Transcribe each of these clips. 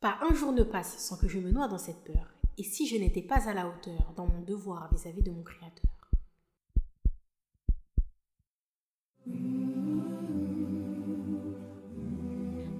Pas un jour ne passe sans que je me noie dans cette peur. Et si je n'étais pas à la hauteur dans mon devoir vis-à-vis de mon Créateur?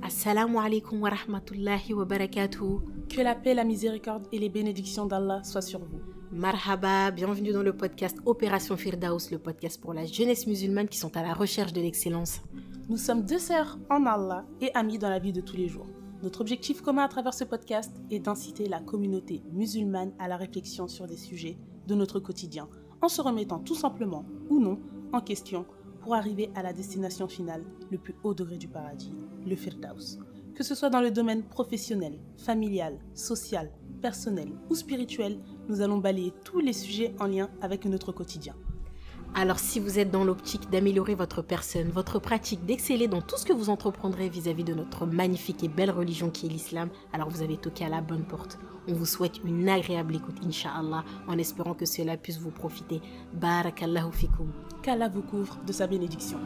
Assalamu alaikum wa rahmatullahi wa barakatuh. Que la paix, la miséricorde et les bénédictions d'Allah soient sur vous. Marhaba, bienvenue dans le podcast Opération Firdaus, le podcast pour la jeunesse musulmane qui sont à la recherche de l'excellence. Nous sommes deux sœurs en Allah et amies dans la vie de tous les jours. Notre objectif commun à travers ce podcast est d'inciter la communauté musulmane à la réflexion sur des sujets de notre quotidien, en se remettant tout simplement ou non en question pour arriver à la destination finale, le plus haut degré du paradis, le Firdaus. Que ce soit dans le domaine professionnel, familial, social, personnel ou spirituel, nous allons balayer tous les sujets en lien avec notre quotidien. Alors si vous êtes dans l'optique d'améliorer votre personne, votre pratique, d'exceller dans tout ce que vous entreprendrez vis-à-vis de notre magnifique et belle religion qui est l'islam, alors vous avez toqué à la bonne porte. On vous souhaite une agréable écoute, inshallah, en espérant que cela puisse vous profiter. Barakallahu fikum. Qu'Allah vous couvre de sa bénédiction.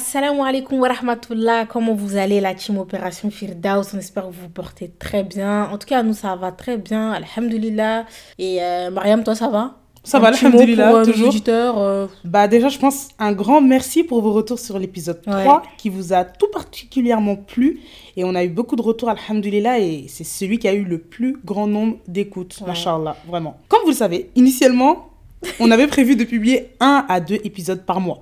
Assalamu alaikum wa rahmatullah, comment vous allez la team Opération Firdaus? On espère que vous vous portez très bien. En tout cas, nous ça va très bien, alhamdulillah. Et euh, Mariam, toi ça va? Ça Un va, pour, euh, toujours. euh, Bah déjà, je pense un grand merci pour vos retours sur l'épisode 3 Ouais. qui vous a tout particulièrement plu et on a eu beaucoup de retours alhamdulillah et c'est celui qui a eu le plus grand nombre d'écoutes, Ouais. vraiment. Comme vous le savez, initialement, on avait prévu de publier un à deux épisodes par mois.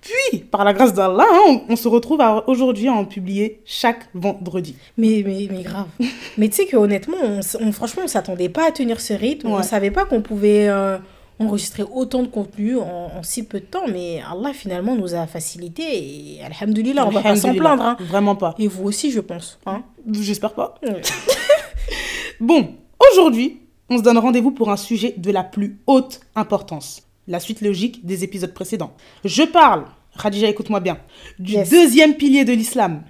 Puis, par la grâce d'Allah, hein, on, on se retrouve aujourd'hui à en publier chaque vendredi. Mais, mais, mais grave. mais tu sais que honnêtement, on, on- franchement, on s'attendait pas à tenir ce rythme. On Ouais. savait pas qu'on pouvait euh, enregistrer autant de contenu en, en si peu de temps. Mais Allah finalement nous a facilité et alhamdulillah, on va pas s'en plaindre. hein. Vraiment pas. Et vous aussi, je pense. Hein J'espère pas. Ouais. Bon, aujourd'hui, on se donne rendez-vous pour un sujet de la plus haute importance. La suite logique des épisodes précédents. Je parle, Khadija, écoute-moi bien, du Yes. deuxième pilier de l'islam,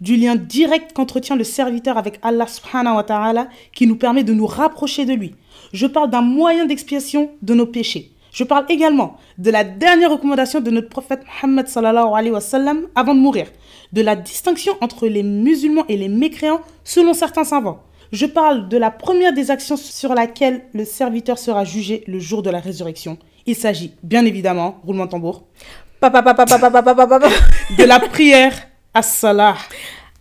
du lien direct qu'entretient le serviteur avec Allah subhanahu wa ta'ala qui nous permet de nous rapprocher de lui. Je parle d'un moyen d'expiation de nos péchés. Je parle également de la dernière recommandation de notre prophète Muhammad sallallahu alayhi wa sallam avant de mourir, de la distinction entre les musulmans et les mécréants selon certains savants. Je parle de la première des actions sur laquelle le serviteur sera jugé le jour de la résurrection. Il s'agit bien évidemment, roulement de tambour, de la prière à salah.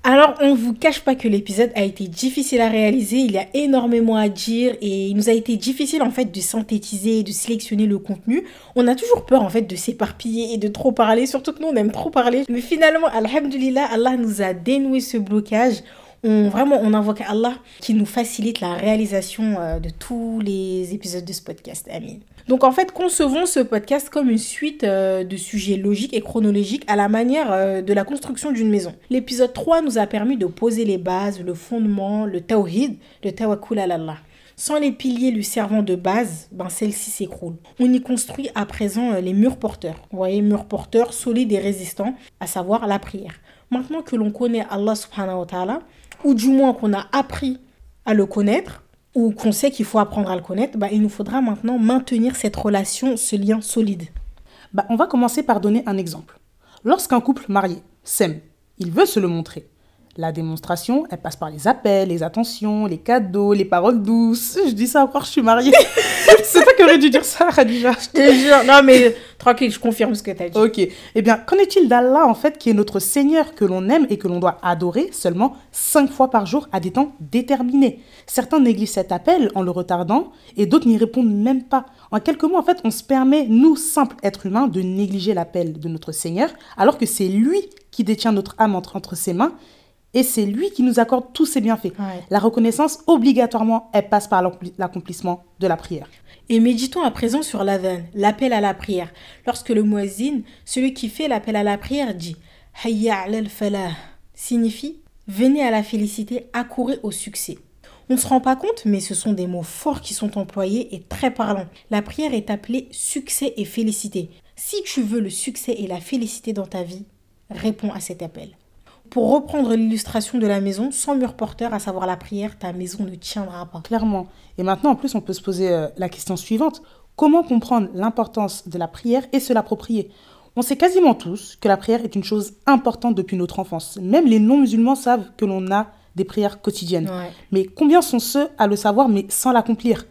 Alors, on vous cache pas que l'épisode a été difficile à réaliser, il y a énormément à dire et il nous a été difficile en fait de synthétiser et de sélectionner le contenu. On a toujours peur en fait de s'éparpiller et de trop parler, surtout que nous on aime trop parler. Mais finalement, alhamdulillah, Allah nous a dénoué ce blocage. On, vraiment, on invoque Allah qui nous facilite la réalisation euh, de tous les épisodes de ce podcast. Amin. Donc en fait, concevons ce podcast comme une suite euh, de sujets logiques et chronologiques à la manière euh, de la construction d'une maison. L'épisode 3 nous a permis de poser les bases, le fondement, le tawhid, le tawakkul à. Sans les piliers lui servant de base, ben celle-ci s'écroule. On y construit à présent euh, les murs porteurs. Vous voyez, murs porteurs solides et résistants, à savoir la prière. Maintenant que l'on connaît Allah subhanahu wa ta'ala, ou du moins qu'on a appris à le connaître, ou qu'on sait qu'il faut apprendre à le connaître, bah, il nous faudra maintenant maintenir cette relation, ce lien solide. Bah, on va commencer par donner un exemple. Lorsqu'un couple marié s'aime, il veut se le montrer. La démonstration, elle passe par les appels, les attentions, les cadeaux, les paroles douces. Je dis ça encore, je suis mariée. C'est toi qui aurais dû dire ça, Khadija. Je te jure, non mais tranquille, je confirme ce que tu as dit. Ok. Eh bien, qu'en est-il d'Allah, en fait, qui est notre Seigneur, que l'on aime et que l'on doit adorer seulement cinq fois par jour à des temps déterminés? Certains négligent cet appel en le retardant et d'autres n'y répondent même pas. En quelques mots, en fait, on se permet, nous, simples êtres humains, de négliger l'appel de notre Seigneur, alors que c'est lui qui détient notre âme entre, entre ses mains et c'est lui qui nous accorde tous ses bienfaits. Ouais. La reconnaissance, obligatoirement, elle passe par l'accompli- l'accomplissement de la prière. Et méditons à présent sur l'adhan, l'appel à la prière. Lorsque le muezzin, celui qui fait l'appel à la prière, dit Hayya ala al-falah, signifie venez à la félicité, accourez au succès. On ne se rend pas compte, mais ce sont des mots forts qui sont employés et très parlants. La prière est appelée succès et félicité. Si tu veux le succès et la félicité dans ta vie, réponds à cet appel. Pour reprendre l'illustration de la maison, sans mur porteur, à savoir la prière, ta maison ne tiendra pas. Clairement. Et maintenant, en plus, on peut se poser euh, la question suivante. Comment comprendre l'importance de la prière et se l'approprier? On sait quasiment tous que la prière est une chose importante depuis notre enfance. Même les non-musulmans savent que l'on a des prières quotidiennes. Ouais. Mais combien sont ceux à le savoir mais sans l'accomplir?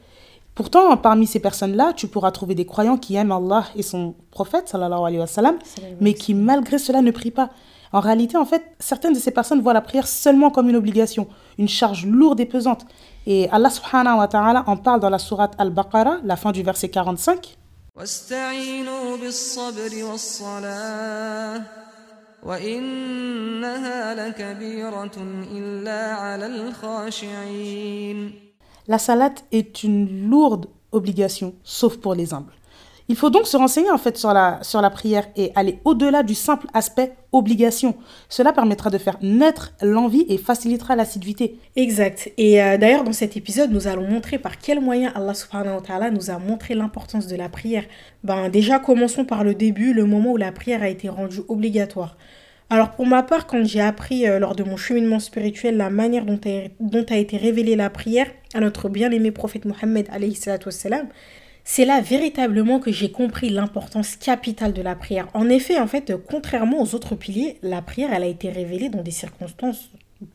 Pourtant, parmi ces personnes-là, tu pourras trouver des croyants qui aiment Allah et son prophète, sallallahu alayhi wa sallam, mais qui malgré cela ne prient pas. En réalité, en fait, certaines de ces personnes voient la prière seulement comme une obligation, une charge lourde et pesante. Et Allah subhanahu wa ta'ala en parle dans la sourate Al-Baqarah, la fin du verset 45. La salate est une lourde obligation, sauf pour les humbles. Il faut donc se renseigner en fait sur la, sur la prière et aller au-delà du simple aspect obligation. Cela permettra de faire naître l'envie et facilitera l'assiduité. Exact. Et euh, d'ailleurs, dans cet épisode, nous allons montrer par quels moyens Allah subhanahu wa ta'ala nous a montré l'importance de la prière. Ben, déjà, commençons par le début, le moment où la prière a été rendue obligatoire. Alors pour ma part, quand j'ai appris euh, lors de mon cheminement spirituel la manière dont a, dont a été révélée la prière à notre bien-aimé prophète Mohammed c'est là véritablement que j'ai compris l'importance capitale de la prière. En effet, en fait, contrairement aux autres piliers, la prière, elle a été révélée dans des circonstances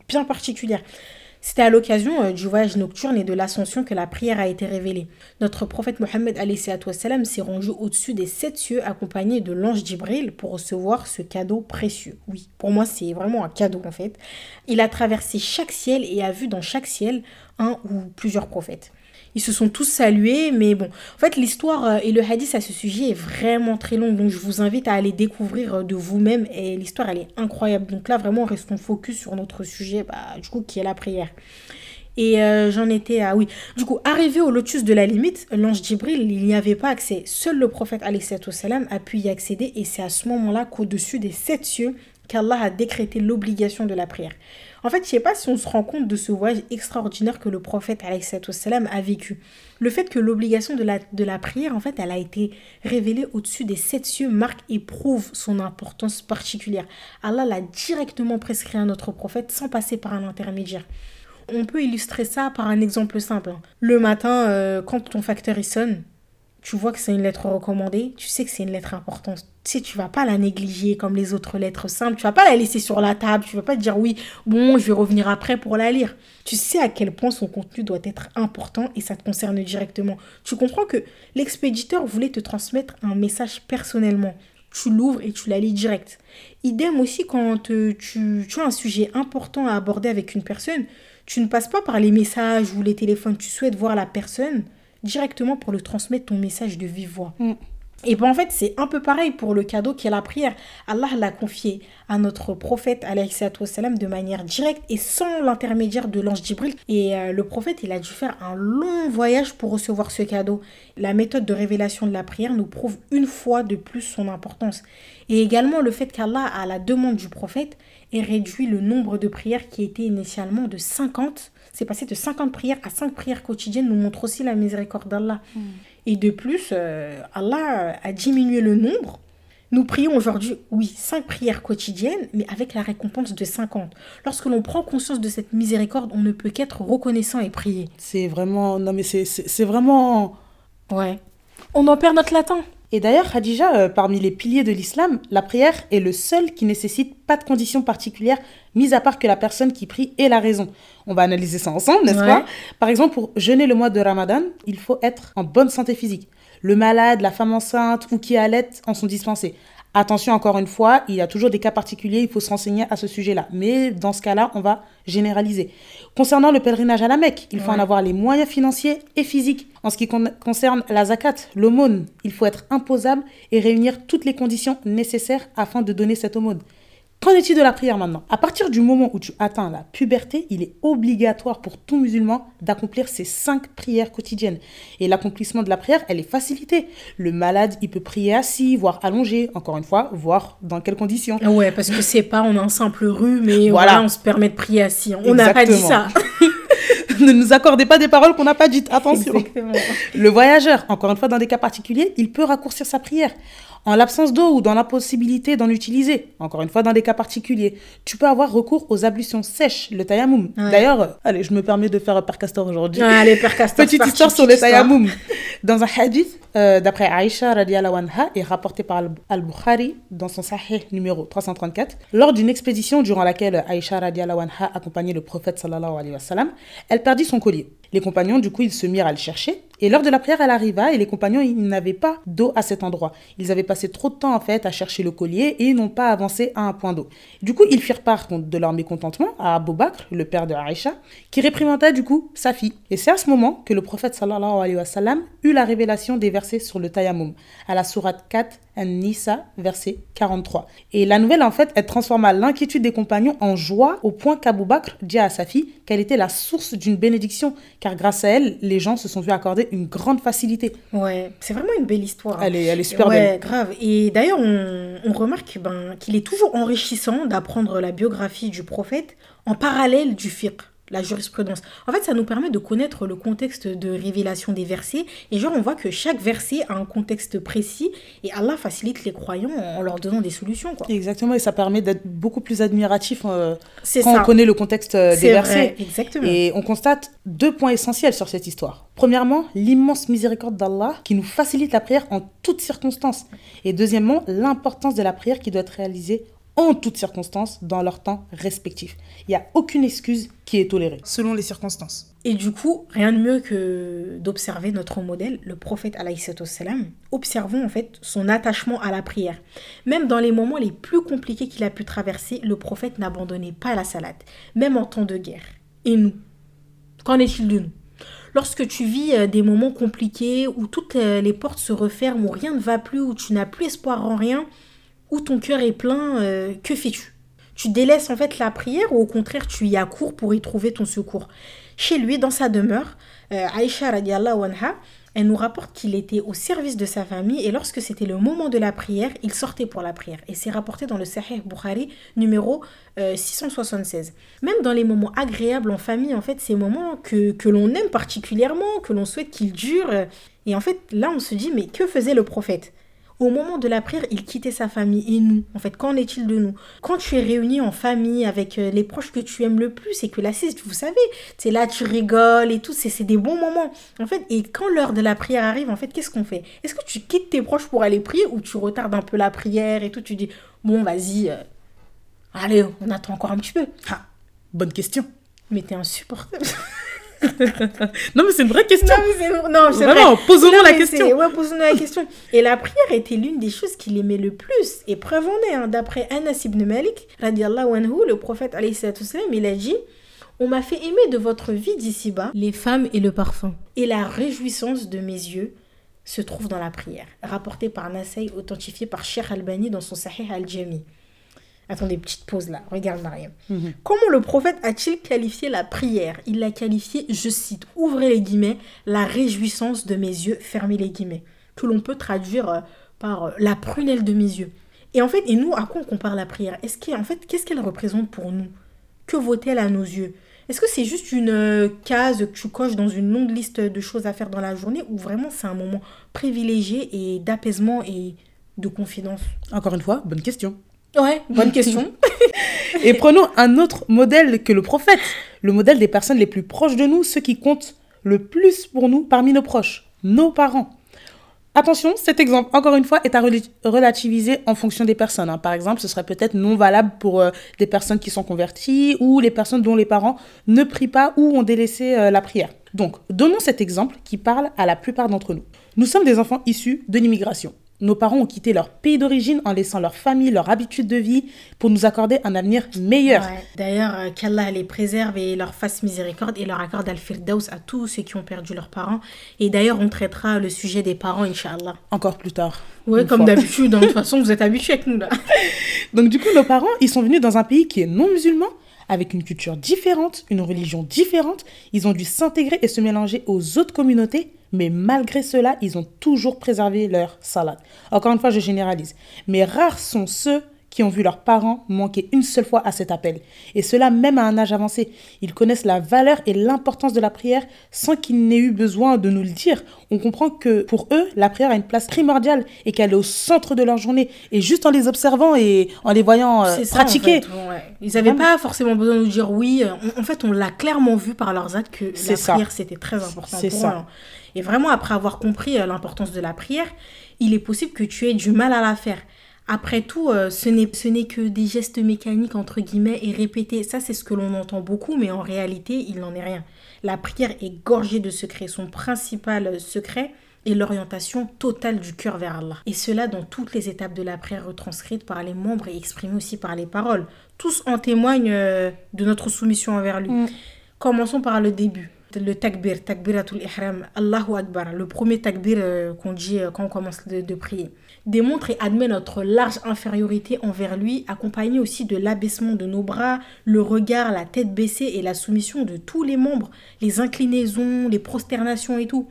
bien particulières. C'était à l'occasion euh, du voyage nocturne et de l'ascension que la prière a été révélée. Notre prophète Mohammed s'est rendu au-dessus des sept cieux accompagné de l'ange Djibril pour recevoir ce cadeau précieux. Oui, pour moi c'est vraiment un cadeau en fait. Il a traversé chaque ciel et a vu dans chaque ciel un ou plusieurs prophètes. Ils se sont tous salués, mais bon, en fait, l'histoire euh, et le hadith à ce sujet est vraiment très long, donc je vous invite à aller découvrir euh, de vous-même, et l'histoire, elle est incroyable. Donc là, vraiment, restons focus sur notre sujet, bah, du coup, qui est la prière. Et euh, j'en étais à, oui, du coup, arrivé au lotus de la limite, l'ange Djibril, il n'y avait pas accès. Seul le prophète, salam, a pu y accéder, et c'est à ce moment-là qu'au-dessus des sept cieux, qu'Allah a décrété l'obligation de la prière. En fait, je sais pas si on se rend compte de ce voyage extraordinaire que le prophète salam a vécu. Le fait que l'obligation de la, prière, en fait, elle a été révélée au-dessus des sept cieux marque et prouve son importance particulière. Allah l'a directement prescrit à notre prophète sans passer par un intermédiaire. On peut illustrer ça par un exemple simple. Le matin, euh, quand ton facteur il sonne, tu vois que c'est une lettre recommandée, tu sais que c'est une lettre importante. Tu sais, tu vas pas la négliger comme les autres lettres simples. Tu vas pas la laisser sur la table. Tu vas pas te dire oui, bon, je vais revenir après pour la lire. Tu sais à quel point son contenu doit être important et ça te concerne directement. Tu comprends que l'expéditeur voulait te transmettre un message personnellement. Tu l'ouvres et tu la lis direct. Idem aussi quand euh, tu, as un sujet important à aborder avec une personne, tu ne passes pas par les messages ou les téléphones. Tu souhaites voir la personne directement pour lui transmettre ton message de vive voix. Mm. Et bien en fait, c'est un peu pareil pour le cadeau qui est la prière. Allah l'a confié à notre prophète wassalam, de manière directe et sans l'intermédiaire de l'ange Djibril. Et euh, le prophète, il a dû faire un long voyage pour recevoir ce cadeau. La méthode de révélation de la prière nous prouve une fois de plus son importance. Et également le fait qu'Allah, à la demande du prophète, ait réduit le nombre de prières qui était initialement de 50. C'est passé de 50 prières à 5 prières quotidiennes, nous montre aussi la miséricorde d'Allah. Et de plus, euh, Allah a diminué le nombre. Nous prions aujourd'hui, oui, 5 prières quotidiennes, mais avec la récompense de 50. Lorsque l'on prend conscience de cette miséricorde, on ne peut qu'être reconnaissant et prier. C'est vraiment. Non, mais c'est vraiment. Ouais. On en perd notre latin. Et d'ailleurs, Khadija, euh, parmi les piliers de l'islam, la prière est le seul qui nécessite pas de conditions particulières, mis à part que la personne qui prie ait la raison. On va analyser ça ensemble, n'est-ce Ouais. pas Par exemple, pour jeûner le mois de Ramadan, il faut être en bonne santé physique. Le malade, la femme enceinte ou qui allait en sont dispensés. Attention, encore une fois, il y a toujours des cas particuliers, il faut se renseigner à ce sujet-là. Mais dans ce cas-là, on va généraliser. Concernant le pèlerinage à la Mecque, il faut Ouais. en avoir les moyens financiers et physiques. En ce qui con- concerne la zakat, l'aumône, il faut être imposable et réunir toutes les conditions nécessaires afin de donner cette aumône. Qu'en est-il de la prière maintenant? À partir du moment où tu atteins la puberté, il est obligatoire pour tout musulman d'accomplir ces cinq prières quotidiennes. Et l'accomplissement de la prière, elle est facilitée. Le malade, il peut prier assis, voire allongé, encore une fois, voir dans quelles conditions? Ouais, parce que c'est pas, on a un simple rue, mais Voilà. voilà, on se permet de prier assis. On n'a pas dit ça. ne nous accordez pas des paroles qu'on n'a pas dites, attention. Exactement. Le voyageur, encore une fois, dans des cas particuliers, il peut raccourcir sa prière. En l'absence d'eau ou dans l'impossibilité d'en utiliser, encore une fois dans des cas particuliers, tu peux avoir recours aux ablutions sèches, le tayammum. Ouais. D'ailleurs, euh, allez, je me permets de faire un Père Castor aujourd'hui. Allez, Père Castor, Petite histoire sur le tayammum. Dans un hadith, euh, d'après Aïcha radiallahu anha, et rapporté par Al- Al-Bukhari dans son Sahih numéro 334, lors d'une expédition durant laquelle Aïcha radiallahu anha accompagnait le prophète sallallahu alayhi wa sallam, elle perdit son collier. Les compagnons, du coup, ils se mirent à le chercher. Et lors de la prière, elle arriva et les compagnons, ils n'avaient pas d'eau à cet endroit. Ils avaient passé trop de temps, en fait, à chercher le collier et ils n'ont pas avancé à un point d'eau. Du coup, ils firent part de leur mécontentement à Abu Bakr, le père de Aïcha, qui réprimanda, du coup, sa fille. Et c'est à ce moment que le prophète, sallallahu alayhi wa sallam, eut la révélation des versets sur le tayammum, à la sourate 4, An-Nisa, verset 43. Et la nouvelle, en fait, elle transforma l'inquiétude des compagnons en joie au point qu'Abu Bakr dit à sa fille qu'elle était la source d'une bénédiction, car grâce à elle, les gens se sont vus accorder une grande facilité. Ouais, c'est vraiment une belle histoire. hein. Elle est, elle est super ouais, belle. grave. Et d'ailleurs, on, on remarque ben, qu'il est toujours enrichissant d'apprendre la biographie du prophète en parallèle du fiqh, la jurisprudence. En fait, ça nous permet de connaître le contexte de révélation des versets. Et genre, on voit que chaque verset a un contexte précis et Allah facilite les croyants en leur donnant des solutions. quoi. Exactement, et ça permet d'être beaucoup plus admiratif euh, quand ça. on connaît le contexte euh, des C'est versets. vrai, exactement. Et on constate deux points essentiels sur cette histoire. Premièrement, l'immense miséricorde d'Allah qui nous facilite la prière en toutes circonstances. Et deuxièmement, l'importance de la prière qui doit être réalisée en toutes circonstances dans leur temps respectif. Il n'y a aucune excuse qui est tolérée. Selon les circonstances. Et du coup, rien de mieux que d'observer notre modèle, le prophète salam. Observons en fait son attachement à la prière. Même dans les moments les plus compliqués qu'il a pu traverser, le prophète n'abandonnait pas la salade, même en temps de guerre. Et nous Qu'en est-il de nous? Lorsque tu vis euh, des moments compliqués où toutes euh, les portes se referment, où rien ne va plus, où tu n'as plus espoir en rien, où ton cœur est plein, euh, que fais-tu? Tu délaisses en fait la prière ou au contraire tu y accours pour y trouver ton secours? Chez lui, dans sa demeure, euh, Aïcha radiallahu anha, elle nous rapporte qu'il était au service de sa famille et lorsque c'était le moment de la prière, il sortait pour la prière. Et c'est rapporté dans le Sahih Bukhari numéro euh, 676. Même dans les moments agréables en famille, en fait, ces moments que, que l'on aime particulièrement, que l'on souhaite qu'ils durent. Et en fait, là, on se dit, mais que faisait le prophète? Au moment de la prière, il quittait sa famille. Et nous, en fait, qu'en est-il de nous? Quand tu es réuni en famille avec euh, les proches que tu aimes le plus et que la sieste, vous savez, c'est là, tu rigoles et tout, c'est c'est des bons moments. En fait, et quand l'heure de la prière arrive, en fait, qu'est-ce qu'on fait? Est-ce que tu quittes tes proches pour aller prier ou tu retardes un peu la prière et tout Tu dis, bon, vas-y, euh, allez, on attend encore un petit peu. Ah, bonne question. Mais t'es insupportable. Non, mais c'est une vraie question. Non, mais non, c'est Vraiment, vrai. posons-nous Non, la question. Ouais, la question. Et la prière était l'une des choses qu'il aimait le plus. Et preuve en est, hein, d'après Anas ibn Malik, radiallahu anhu, le prophète, il a dit On m'a fait aimer de votre vie d'ici-bas les femmes et le parfum. Et la réjouissance de mes yeux se trouve dans la prière. Rapporté par Nasai, authentifié par Sheikh Albani dans son Sahih al-Jami. Attendez, petite pause là. Regarde Mariam. Mhm. Comment le prophète a-t-il qualifié la prière? Il l'a qualifié, je cite, ouvrez les guillemets, la réjouissance de mes yeux, fermez les guillemets, que l'on peut traduire euh, par euh, la prunelle de mes yeux. Et en fait, et nous, à quoi on compare la prière? Est-ce qu'en fait, qu'est-ce qu'elle représente pour nous? Que vaut-elle à nos yeux? Est-ce que c'est juste une euh, case que tu coches dans une longue liste de choses à faire dans la journée ou vraiment c'est un moment privilégié et d'apaisement et de confidence Encore une fois, bonne question. Ouais, bonne question. Et prenons un autre modèle que le prophète, le modèle des personnes les plus proches de nous, ceux qui comptent le plus pour nous parmi nos proches, nos parents. Attention, cet exemple, encore une fois, est à rela- relativiser en fonction des personnes. hein. Par exemple, ce serait peut-être non valable pour euh, des personnes qui sont converties ou les personnes dont les parents ne prient pas ou ont délaissé euh, la prière. Donc, donnons cet exemple qui parle à la plupart d'entre nous. Nous sommes des enfants issus de l'immigration. Nos parents ont quitté leur pays d'origine en laissant leur famille, leur habitude de vie pour nous accorder un avenir meilleur. Ouais. D'ailleurs, euh, qu'Allah les préserve et leur fasse miséricorde et leur accorde Al-Firdaus à tous ceux qui ont perdu leurs parents. Et d'ailleurs, on traitera le sujet des parents, Inch'Allah. Encore plus tard. Une comme d'habitude. hein. De toute façon, vous êtes habitués avec nous, là. Donc du coup, nos parents, ils sont venus dans un pays qui est non musulman, avec une culture différente, une religion différente. Ils ont dû s'intégrer et se mélanger aux autres communautés, mais malgré cela, ils ont toujours préservé leur salade. Encore une fois, je généralise. Mais rares sont ceux qui ont vu leurs parents manquer une seule fois à cet appel. Et cela même à un âge avancé. Ils connaissent la valeur et l'importance de la prière sans qu'ils n'aient eu besoin de nous le dire. On comprend que pour eux, la prière a une place primordiale et qu'elle est au centre de leur journée. Et juste en les observant et en les voyant euh, en pratiquer. ouais. Ils n'avaient pas forcément besoin de nous dire oui. En, en fait, on l'a clairement vu par leurs actes que la ça. prière, c'était très important C'est pour ça. eux. Et vraiment, après avoir compris euh, l'importance de la prière, il est possible que tu aies du mal à la faire. Après tout, euh, ce n'est que des gestes mécaniques, entre guillemets, et répétés. Ça, c'est ce que l'on entend beaucoup, mais en réalité, il n'en est rien. La prière est gorgée de secrets. Son principal euh, secret est l'orientation totale du cœur vers Allah. Et cela dans toutes les étapes de la prière retranscrites par les membres et exprimées aussi par les paroles. Tous en témoignent de notre soumission envers lui. Commençons par le début. Le takbir, takbiratul ihram, Allahu Akbar, le premier takbir euh, qu'on dit euh, quand on commence de, prier, démontre et admet notre large infériorité envers lui, accompagné aussi de l'abaissement de nos bras, le regard, la tête baissée et la soumission de tous les membres, les inclinaisons, les prosternations et tout.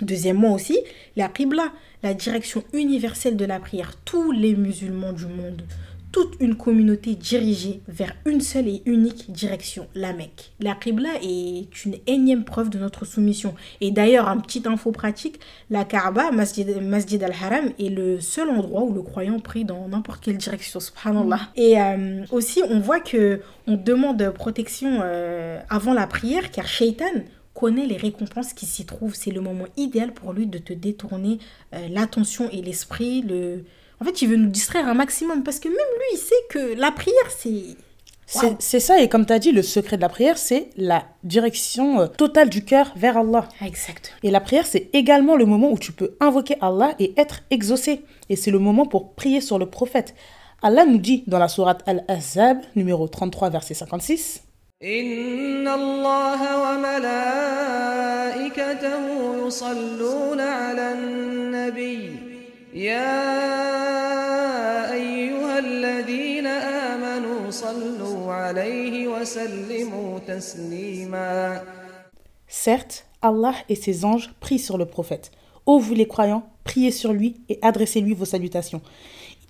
Deuxièmement aussi, la Qibla, la direction universelle de la prière. Tous les musulmans du monde, toute une communauté dirigée vers une seule et unique direction, la Mecque. La Qibla est une énième preuve de notre soumission. Et d'ailleurs, un petit info pratique, la Kaaba, Masjid, Masjid al-Haram, est le seul endroit où le croyant prie dans n'importe quelle direction, subhanallah. Et euh, aussi, on voit que on demande protection euh, avant la prière, car Shaitan connaît les récompenses qui s'y trouvent. C'est le moment idéal pour lui de te détourner euh, l'attention et l'esprit. Le... En fait, il veut nous distraire un maximum parce que même lui, il sait que la prière, c'est... C'est ça, et comme tu as dit, le secret de la prière, c'est la direction euh, totale du cœur vers Allah. Exact. Et la prière, c'est également le moment où tu peux invoquer Allah et être exaucé. Et c'est le moment pour prier sur le prophète. Allah nous dit dans la sourate Al-Azab, numéro 33, verset 56. Inna Allah wa malaikatahu ala. يا أيها الذين آمنوا صلوا عليه وسلموا تسليما Certes, Allah et ses anges prient sur le prophète. Ô vous les croyants, priez sur lui et adressez-lui vos salutations.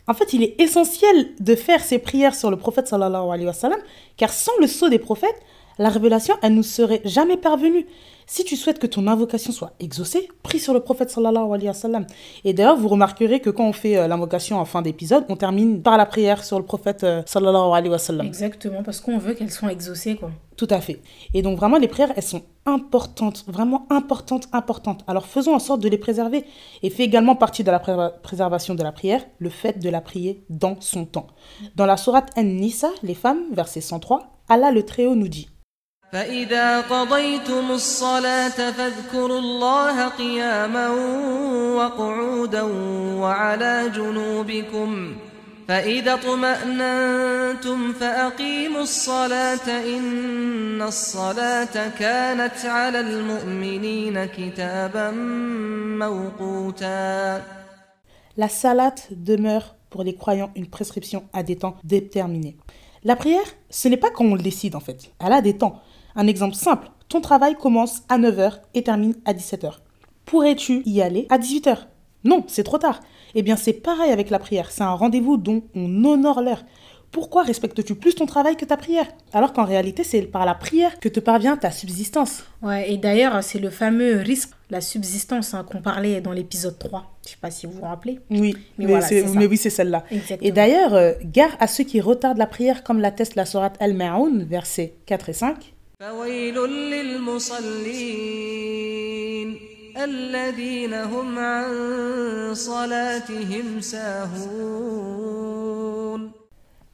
En fait, il est essentiel de faire ces prières sur le prophète sallallahu alayhi wa sallam, car sans le sceau des prophètes, la révélation, elle nous serait jamais parvenue. Si tu souhaites que ton invocation soit exaucée, prie sur le prophète sallallahu alayhi wa sallam. Et d'ailleurs, vous remarquerez que quand on fait euh, l'invocation en fin d'épisode, on termine par la prière sur le prophète euh, sallallahu alayhi wa sallam. Exactement, parce qu'on veut qu'elles soient exaucées, quoi. Tout à fait. Et donc vraiment, les prières, elles sont importantes, vraiment importantes, importantes. Alors faisons en sorte de les préserver. Et fait également partie de la pré- préservation de la prière, le fait de la prier dans son temps. Dans la sourate An-Nisa, les femmes, verset 103, Allah le Très-Haut nous dit فإذا قضيتم الصلاة فاذكروا الله قياما وقعودا وعلى جنوبكم فإذا اطمأننتم فأقيموا الصلاة إن الصلاة كانت على المؤمنين كتابا موقوتا La salate demeure pour les croyants une prescription à des temps déterminés. La prière, ce n'est pas quand on le décide en fait. Elle a des temps. Un exemple simple, ton travail commence à 9h et termine à 17h. Pourrais-tu y aller à 18h Non, c'est trop tard. Eh bien, c'est pareil avec la prière. C'est un rendez-vous dont on honore l'heure. Pourquoi respectes-tu plus ton travail que ta prière? Alors qu'en réalité, c'est par la prière que te parvient ta subsistance. Ouais, et d'ailleurs, c'est le fameux risque, la subsistance hein, qu'on parlait dans l'épisode 3. Je sais pas si vous vous rappelez. Oui, Mais mais, voilà, mais oui, c'est celle-là. Et d'ailleurs, euh, gare à ceux qui retardent la prière, comme l'atteste la sourate Al-Ma'oun, versets 4 et 5. فويل للمصلين الذين هم عن صلاتهم ساهون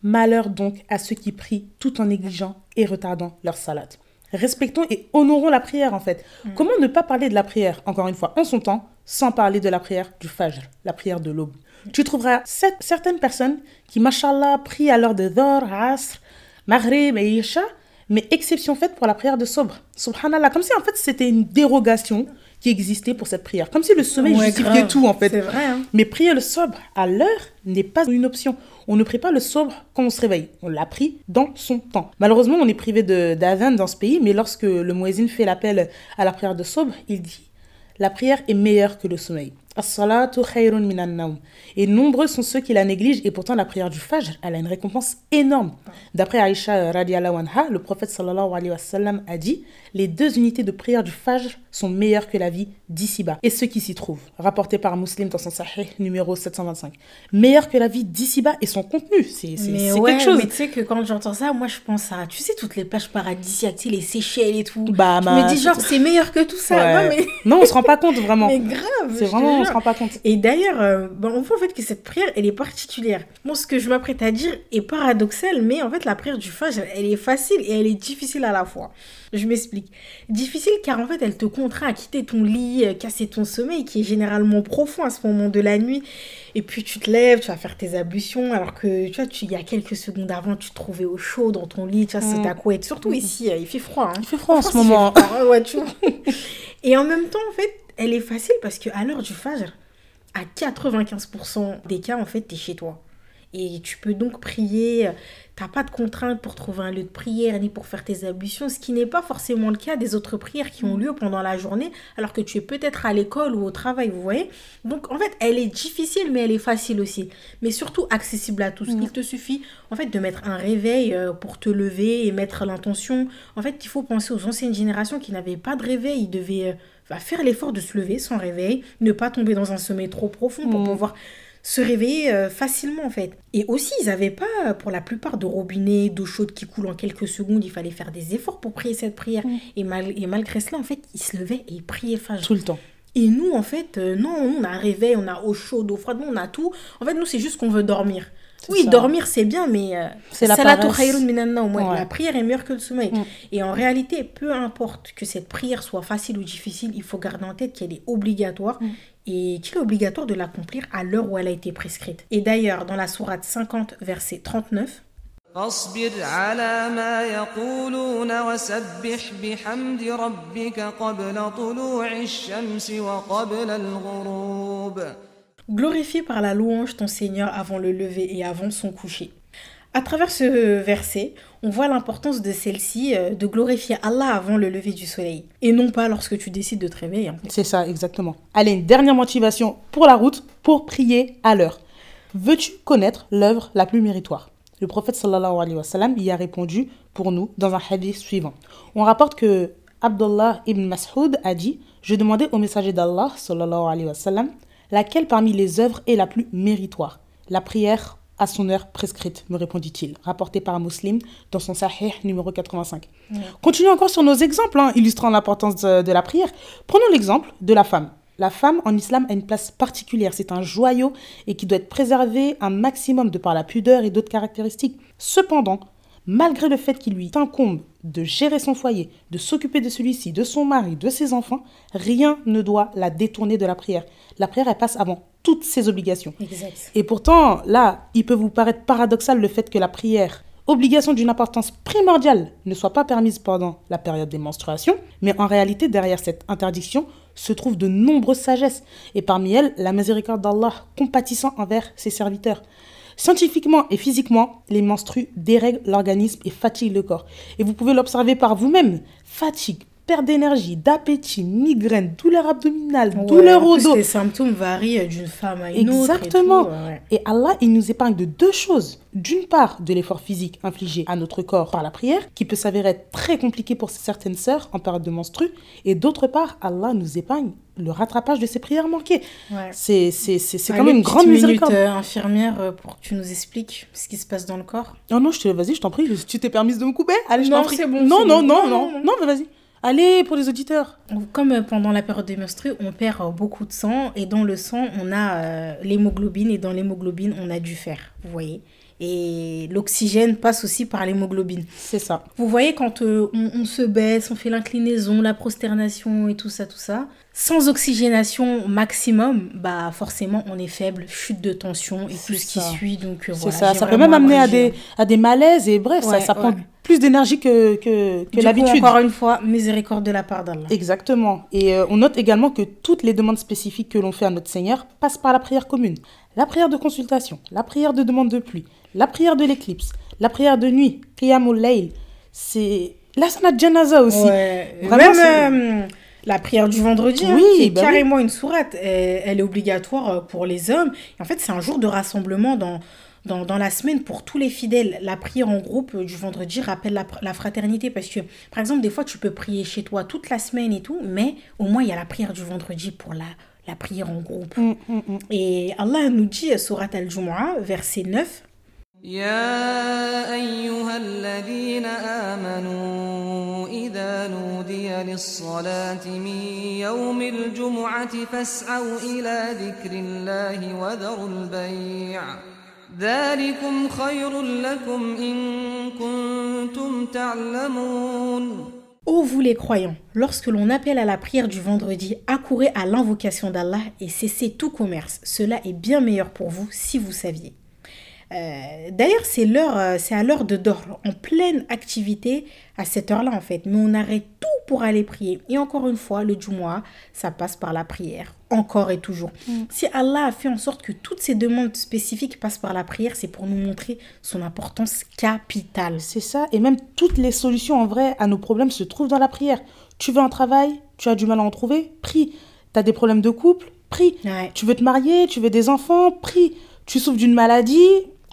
Malheur donc à ceux qui prient tout en négligeant et retardant leur salat. Respectons et honorons la prière en fait. Comment ne pas parler de la prière, encore une fois, en son temps, sans parler de la prière du Fajr, la prière de l'aube Tu trouveras cer- certaines personnes qui, mashallah, prient à l'heure de Dhor, Asr, Maghrib et Isha, mais exception faite pour la prière de sobre. Subhanallah, comme si en fait c'était une dérogation qui existait pour cette prière. Comme si le sommeil Ouais, justifiait grave. tout en fait. C'est vrai, hein. Mais prier le sobre à l'heure n'est pas une option. On ne prie pas le sobre quand on se réveille. On l'a pris dans son temps. Malheureusement, on est privé de- d'adhan dans ce pays, mais lorsque le muezzin fait l'appel à la prière de sobre, il dit la prière est meilleure que le sommeil. Et nombreux sont ceux qui la négligent et pourtant la prière du Fajr, elle a une récompense énorme. D'après Aïcha euh, radiallahu anha, le prophète sallallahu alayhi wa sallam a dit Les deux unités de prière du Fajr sont meilleures que la vie d'ici-bas et ceux qui s'y trouvent. Rapporté par Muslim dans son Sahih numéro 725. Meilleures que la vie d'ici-bas et son contenu. C'est ouais, quelque chose. mais tu sais que quand j'entends ça, moi je pense à, tu sais, toutes les plages paradisiaques, tu sais, les Seychelles et tout. Bah, je me dis genre, c'est meilleur que tout ça. Ouais. Non, mais, Non, on se rend pas compte vraiment. mais grave. C'est vraiment, on se rend pas compte. Et d'ailleurs, euh, ben, on voit en fait que cette prière, elle est particulière. Bon, ce que je m'apprête à dire est paradoxal, mais en fait, la prière du Fajr, elle est facile et elle est difficile à la fois. Je m'explique. Difficile car en fait, elle te contraint à quitter ton lit, euh, casser ton sommeil qui est généralement profond à ce moment de la nuit. Et puis tu te lèves, tu vas faire tes ablutions, alors que tu vois, tu, il y a quelques secondes avant, tu te trouvais au chaud dans ton lit, tu vois, c'est Mm. ta couette. Surtout ici, euh, il fait froid. hein. Il fait froid en ce moment. froid, ouais, tu vois. Et en même temps, en fait, elle est facile parce qu'à l'heure du Fajr, à 95% des cas, en fait, t'es chez toi. Et tu peux donc prier, euh, t'as pas de contrainte pour trouver un lieu de prière ni pour faire tes ablutions, ce qui n'est pas forcément le cas des autres prières qui ont lieu pendant la journée, alors que tu es peut-être à l'école ou au travail, vous voyez. Donc en fait, elle est difficile, mais elle est facile aussi. Mais surtout accessible à tous. Il te suffit en fait de mettre un réveil euh, pour te lever et mettre l'intention. En fait, il faut penser aux anciennes générations qui n'avaient pas de réveil, ils devaient bah, faire l'effort de se lever sans réveil, ne pas tomber dans un sommeil trop profond pour Mm. pouvoir se réveiller euh, facilement en fait. Et aussi, ils n'avaient pas, euh, pour la plupart, de robinet, d'eau chaude qui coule en quelques secondes. Il fallait faire des efforts pour prier cette prière. Mm. Et, mal- et malgré cela, en fait, ils se levaient et ils priaient Fajr. Tout le temps. Et nous, en fait, euh, non, on a un réveil, on a eau chaude, eau froide, on a tout. En fait, nous, c'est juste qu'on veut dormir. C'est Oui, ça. dormir, c'est bien, mais euh, C'est la salatu paresse. khayrun minan nawm. Ouais, Ouais. La prière est meilleure que le sommeil. Mm. Et en réalité, peu importe que cette prière soit facile ou difficile, il faut garder en tête qu'elle est obligatoire Mm. et qu'il est obligatoire de l'accomplir à l'heure où elle a été prescrite. Et d'ailleurs, dans la sourate 50, verset 39, فاصبر على ما يقولون وسبح بحمد ربك قبل طلوع الشمس وقبل الغروب Glorifie par la louange ton Seigneur avant le lever et avant son coucher. À travers ce verset, on voit l'importance de celle-ci euh, de glorifier Allah avant le lever du soleil et non pas lorsque tu décides de te réveiller. hein. C'est ça, exactement. Allez, une dernière motivation pour la route, pour prier à l'heure. Veux-tu connaître l'œuvre la plus méritoire? Le prophète sallallahu alayhi wa sallam y a répondu pour nous dans un hadith suivant. On rapporte que Abdullah ibn Mas'ud a dit Je demandais au messager d'Allah sallallahu alayhi wa sallam laquelle parmi les œuvres est la plus méritoire? La prière à son heure prescrite, me répondit-il, rapporté par un muslim dans son Sahih numéro 85. Continuons encore sur nos exemples hein, illustrant l'importance de, de la prière. Prenons l'exemple de la femme. La femme en islam a une place particulière, c'est un joyau et qui doit être préservé un maximum de par la pudeur et d'autres caractéristiques. Cependant, malgré le fait qu'il lui incombe de gérer son foyer, de s'occuper de celui-ci, de son mari, de ses enfants, rien ne doit la détourner de la prière. La prière, elle passe avant toutes ses obligations. Exact. Et pourtant, là, il peut vous paraître paradoxal le fait que la prière, obligation d'une importance primordiale, ne soit pas permise pendant la période des menstruations, mais en réalité, derrière cette interdiction se trouvent de nombreuses sagesses, et parmi elles, la miséricorde d'Allah compatissant envers ses serviteurs. Scientifiquement et physiquement, les menstrues dérèglent l'organisme et fatiguent le corps. Et vous pouvez l'observer par vous-même. Fatigue, perte d'énergie, d'appétit, migraine, douleur abdominale, Ouais, douleur au dos. Les symptômes varient d'une femme à une autre. Exactement. ouais, ouais. Et Allah, il nous épargne de deux choses. D'une part, de l'effort physique infligé à notre corps par la prière, qui peut s'avérer être très compliqué pour certaines sœurs en période de menstru. Et d'autre part, Allah nous épargne le rattrapage de ces prières manquées. Ouais. C'est c'est- c'est- c'est quand Allez, même une grande miséricorde. euh, infirmière, pour que tu nous expliques ce qui se passe dans le corps. Non, non, je te, vas-y, je t'en prie. Tu t'es permise de me couper Allez, je Non, t'en prie. bon, Non, non, bon. non, Non, non, non, non, mais vas-y. Allez, pour les auditeurs. Comme euh, pendant la période des menstrues, on perd euh, beaucoup de sang et dans le sang, on a euh, l'hémoglobine et dans l'hémoglobine, on a du fer, vous voyez. Et l'oxygène passe aussi par l'hémoglobine. C'est ça. Vous voyez, quand euh, on, on se baisse, on fait l'inclinaison, la prosternation et tout ça, tout ça, sans oxygénation maximum, bah forcément, on est faible, chute de tension et tout ce qui suit. Donc euh, C'est voilà, ça. Ça peut même amener à des, à des malaises et bref, ça, Ouais, ça prend ouais. plus d'énergie que, que, l'habitude. encore une fois, miséricorde de la part d'Allah. Exactement. Et euh, on note également que toutes les demandes spécifiques que l'on fait à notre Seigneur passent par la prière commune. La prière de consultation, la prière de demande de pluie, la prière de l'éclipse, la prière de nuit, Qiyamul Layl. C'est la sanat janaza aussi. Ouais. Vraiment, Même euh, La prière du vendredi, hein, Oui, qui est bah oui. carrément une sourate, elle, elle est obligatoire euh, pour les hommes. Et en fait, c'est un jour de rassemblement dans, dans, dans la semaine pour tous les fidèles. La prière en groupe euh, du vendredi rappelle la, la fraternité parce que, par exemple, des fois, tu peux prier chez toi toute la semaine et tout, mais au moins, il y a la prière du vendredi pour la, la prière en groupe. Mm, mm, mm. Et Allah nous dit, Surat al-Jumu'ah, verset 9, يا أيها الذين آمنوا إذا نودي للصلاة من يوم الجمعة فاسعوا إلى ذكر الله وذروا البيع ذلكم خير لكم إن كنتم تعلمون Ô vous les croyants, lorsque l'on appelle à la prière du vendredi, accourez à l'invocation d'Allah et cessez tout commerce. Cela est bien meilleur pour vous si vous saviez. Euh, D'ailleurs, c'est l'heure, euh, c'est à l'heure de Dor, en pleine activité à cette heure-là en fait. Mais on arrête tout pour aller prier. Et encore une fois, le Jumu'ah, ça passe par la prière, encore et toujours. Si Allah a fait en sorte que toutes ces demandes spécifiques passent par la prière, c'est pour nous montrer son importance capitale. C'est ça. Et même toutes les solutions en vrai à nos problèmes se trouvent dans la prière. Tu veux un travail, tu as du mal à en trouver, prie. Tu as des problèmes de couple, prie. Ouais. Tu veux te marier, tu veux des enfants, prie. Tu souffres d'une maladie,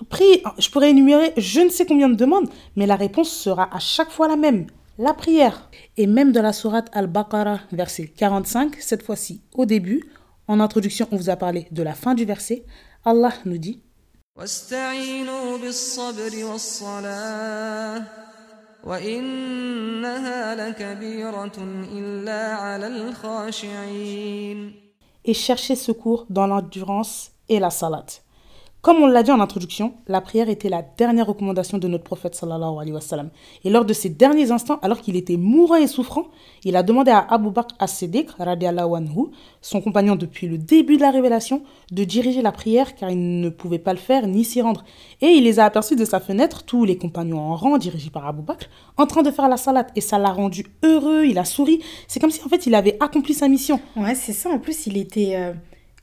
Prie, je pourrais énumérer je ne sais combien de demandes, mais la réponse sera à chaque fois la même, la prière. Et même dans la sourate Al-Baqarah, verset 45, cette fois-ci au début, en introduction, on vous a parlé de la fin du verset, Allah nous dit et cherchez secours dans l'endurance et la salate. Comme on l'a dit en introduction, la prière était la dernière recommandation de notre prophète sallallahu alayhi wa sallam. Et lors de ces derniers instants, alors qu'il était mourant et souffrant, il a demandé à Abu Bakr as-Siddiq, radiallahu anhu, son compagnon depuis le début de la révélation, de diriger la prière car il ne pouvait pas le faire ni s'y rendre. Et il les a aperçus de sa fenêtre, tous les compagnons en rang dirigés par Abu Bakr, en train de faire la salat. Et ça l'a rendu heureux, il a souri. C'est comme si en fait il avait accompli sa mission. Ouais, c'est ça. En plus, il était, euh,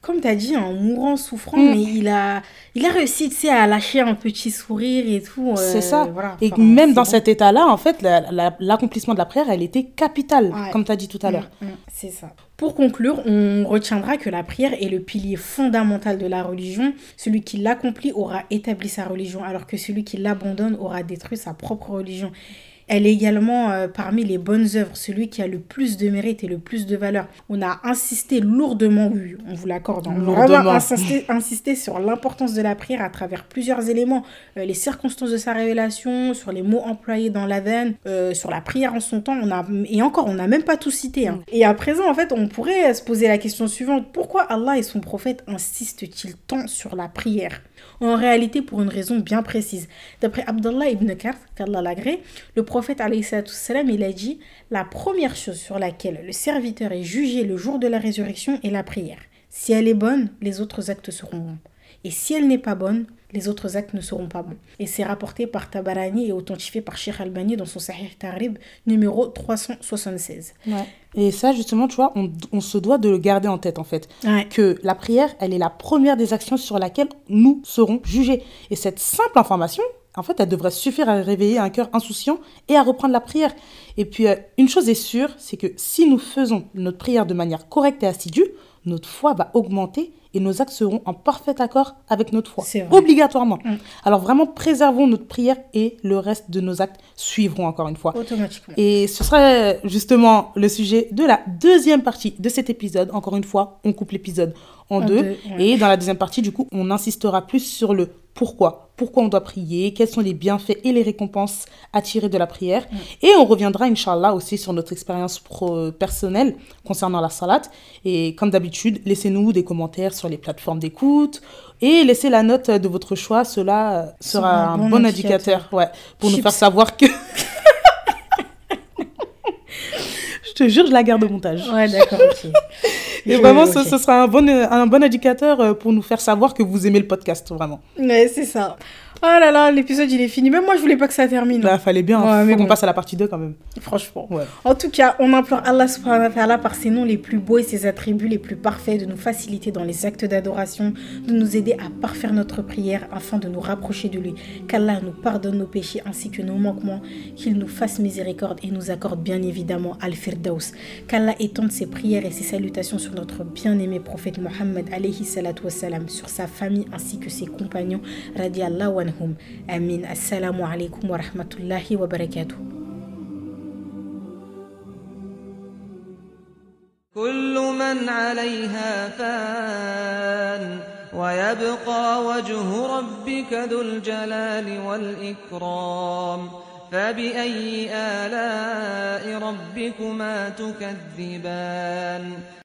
comme tu as dit, en mourant, souffrant, Mm. mais il a, il a réussi, à lâcher un petit sourire et tout. euh, C'est ça. voilà. Et Enfin, même dans bon. cet état-là, en fait, la- la- l'accomplissement de la prière, elle était capitale, Ouais. comme tu as dit tout à l'heure. Mm, mm, c'est ça. Pour conclure, on retiendra que la prière est le pilier fondamental de la religion. Celui qui l'accomplit aura établi sa religion, alors que celui qui l'abandonne aura détruit sa propre religion. Elle est également euh, parmi les bonnes œuvres, celui qui a le plus de mérite et le plus de valeur. On a insisté lourdement, oui, on vous l'accorde, hein, on a vraiment insisté, insisté sur l'importance de la prière à travers plusieurs éléments. Euh, les circonstances de sa révélation, sur les mots employés dans l'Aden, euh, sur la prière en son temps, on a, et encore, on n'a même pas tout cité. hein. Et à présent, en fait, on pourrait se poser la question suivante. Pourquoi Allah et son prophète insistent-ils tant sur la prière? En réalité, pour une raison bien précise. D'après Abdallah ibn Karth, qu'Allah l'agrée, le prophète, il a dit « La première chose sur laquelle le serviteur est jugé le jour de la résurrection est la prière. Si elle est bonne, les autres actes seront bons. Et si elle n'est pas bonne, les autres actes ne seront pas bons. Et c'est rapporté par Tabarani et authentifié par Sheikh Albani dans son Sahih Tarib numéro 376. Et ça, justement, tu vois, on, on se doit de le garder en tête, en fait. Ouais. Que la prière, elle est la première des actions sur laquelle nous serons jugés. Et cette simple information, en fait, elle devrait suffire à réveiller un cœur insouciant et à reprendre la prière. Et puis, euh, une chose est sûre, c'est que si nous faisons notre prière de manière correcte et assidue, notre foi va augmenter et nos actes seront en parfait accord avec notre foi. C'est vrai. Obligatoirement. Mm. Alors vraiment, préservons notre prière et le reste de nos actes suivront encore une fois. Automatiquement. Et ce sera justement le sujet de la deuxième partie de cet épisode. Encore une fois, on coupe l'épisode en, En deux. deux, ouais. Et dans la deuxième partie, du coup, on insistera plus sur le pourquoi. Pourquoi on doit prier, quels sont les bienfaits et les récompenses à tirer de la prière? Et on reviendra, Inch'Allah, aussi sur notre expérience personnelle concernant la salat. Et comme d'habitude, laissez-nous des commentaires sur les plateformes d'écoute. Et laissez la note de votre choix. Cela euh, sera un, bon, indicateur, ouais, pour nous faire savoir que... je te jure, je la garde au montage. Ouais, d'accord, ok. Et Je- vraiment, ce, ce sera un bon, un bon indicateur euh, pour nous faire savoir que vous aimez le podcast, vraiment. Ouais, c'est ça. Oh là là, l'épisode il est fini. Même moi je voulais pas que ça termine. Là, fallait bien. Ouais, mais passe à la partie 2 quand même. Franchement. Ouais. En tout cas, on implore Allah subhanahu wa ta'ala par ses noms les plus beaux et ses attributs les plus parfaits de nous faciliter dans les actes d'adoration, de nous aider à parfaire notre prière afin de nous rapprocher de lui. Qu'Allah nous pardonne nos péchés ainsi que nos manquements, qu'il nous fasse miséricorde et nous accorde bien évidemment Al-Firdaus. Qu'Allah étende ses prières et ses salutations sur notre bien-aimé prophète Mohammed alayhi salatu wassalam, sur sa famille ainsi que ses compagnons radiallahu Amin. Assalamu alaikum wa rahmatullahi wa barakatuh. كل من عليها فان ويبقى وجه ربك ذو الجلال والإكرام فبأي آلاء ربكما تكذبان